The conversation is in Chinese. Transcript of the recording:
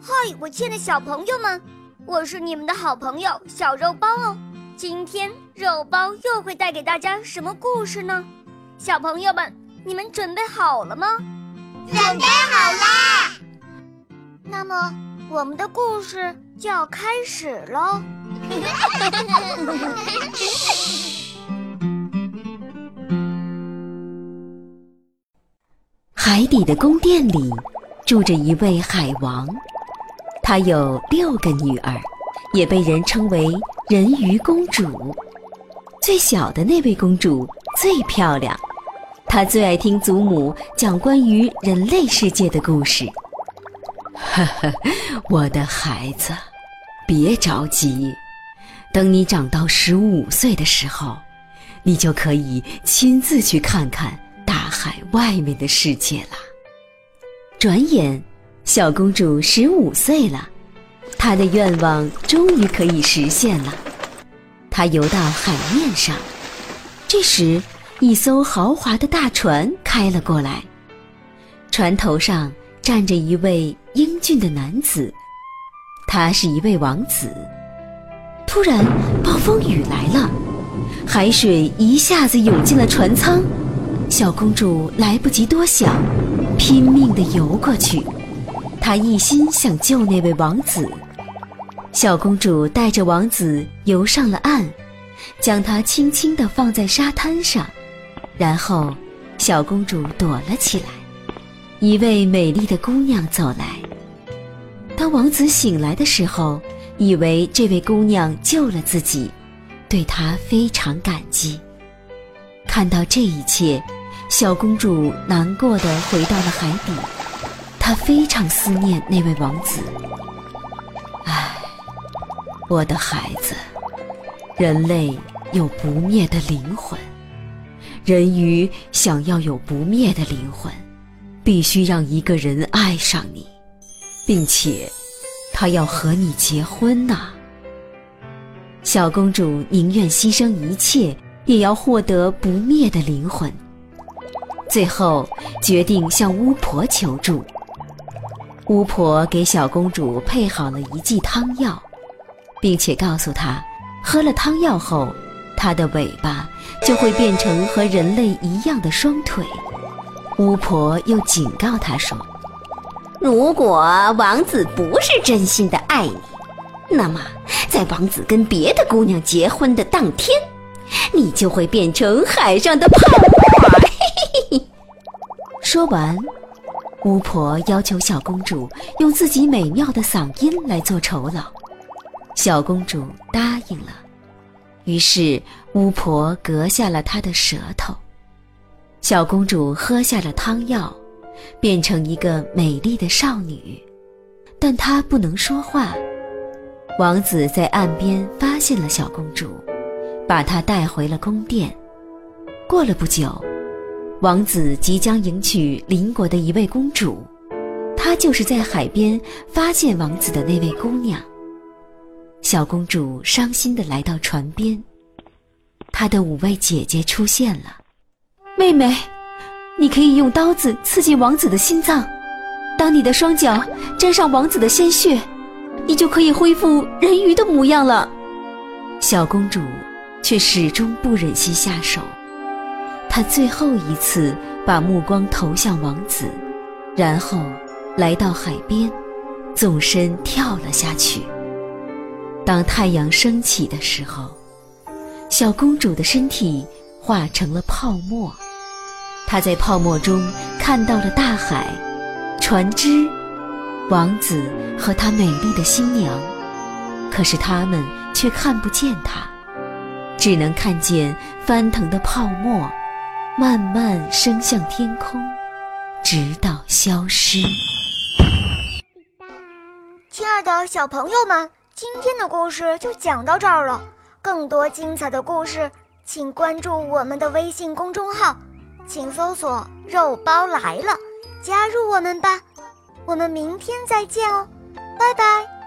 嗨，我亲爱的小朋友们，我是你们的好朋友小肉包哦。今天肉包又会带给大家什么故事呢？小朋友们，你们准备好了吗？准备好啦！那么，我们的故事就要开始喽。海底的宫殿里住着一位海王，她有六个女儿，也被人称为人鱼公主。最小的那位公主最漂亮，她最爱听祖母讲关于人类世界的故事。呵呵，我的孩子，别着急，等你长到十五岁的时候，你就可以亲自去看看。大海外面的世界了。转眼，小公主十五岁了，她的愿望终于可以实现了。她游到海面上，这时，一艘豪华的大船开了过来，船头上站着一位英俊的男子，他是一位王子。突然，暴风雨来了，海水一下子涌进了船舱。小公主来不及多想，拼命地游过去。她一心想救那位王子。小公主带着王子游上了岸，将他轻轻地放在沙滩上，然后小公主躲了起来。一位美丽的姑娘走来。当王子醒来的时候，以为这位姑娘救了自己，对她非常感激。看到这一切。小公主难过的回到了海底，她非常思念那位王子。唉，我的孩子，人类有不灭的灵魂，人鱼想要有不灭的灵魂，必须让一个人爱上你，并且他要和你结婚呐。小公主宁愿牺牲一切，也要获得不灭的灵魂。最后决定向巫婆求助。巫婆给小公主配好了一剂汤药，并且告诉她，喝了汤药后，她的尾巴就会变成和人类一样的双腿。巫婆又警告她说：“如果王子不是真心的爱你，那么在王子跟别的姑娘结婚的当天，你就会变成海上的泡沫。” 说完，巫婆要求小公主用自己美妙的嗓音来做酬劳。小公主答应了。于是，巫婆割下了她的舌头。小公主喝下了汤药，变成一个美丽的少女。但她不能说话。王子在岸边发现了小公主，把她带回了宫殿。过了不久。王子即将迎娶邻国的一位公主，她就是在海边发现王子的那位姑娘。小公主伤心地来到船边，她的五位姐姐出现了。妹妹，你可以用刀子刺进王子的心脏，当你的双脚沾上王子的鲜血，你就可以恢复人鱼的模样了。小公主却始终不忍心下手。他最后一次把目光投向王子，然后来到海边，纵身跳了下去。当太阳升起的时候，小公主的身体化成了泡沫。她在泡沫中看到了大海、船只、王子和他美丽的新娘，可是他们却看不见她，只能看见翻腾的泡沫。慢慢升向天空，直到消失。亲爱的小朋友们，今天的故事就讲到这儿了。更多精彩的故事，请关注我们的微信公众号，请搜索“肉包来了”，加入我们吧。我们明天再见哦，拜拜。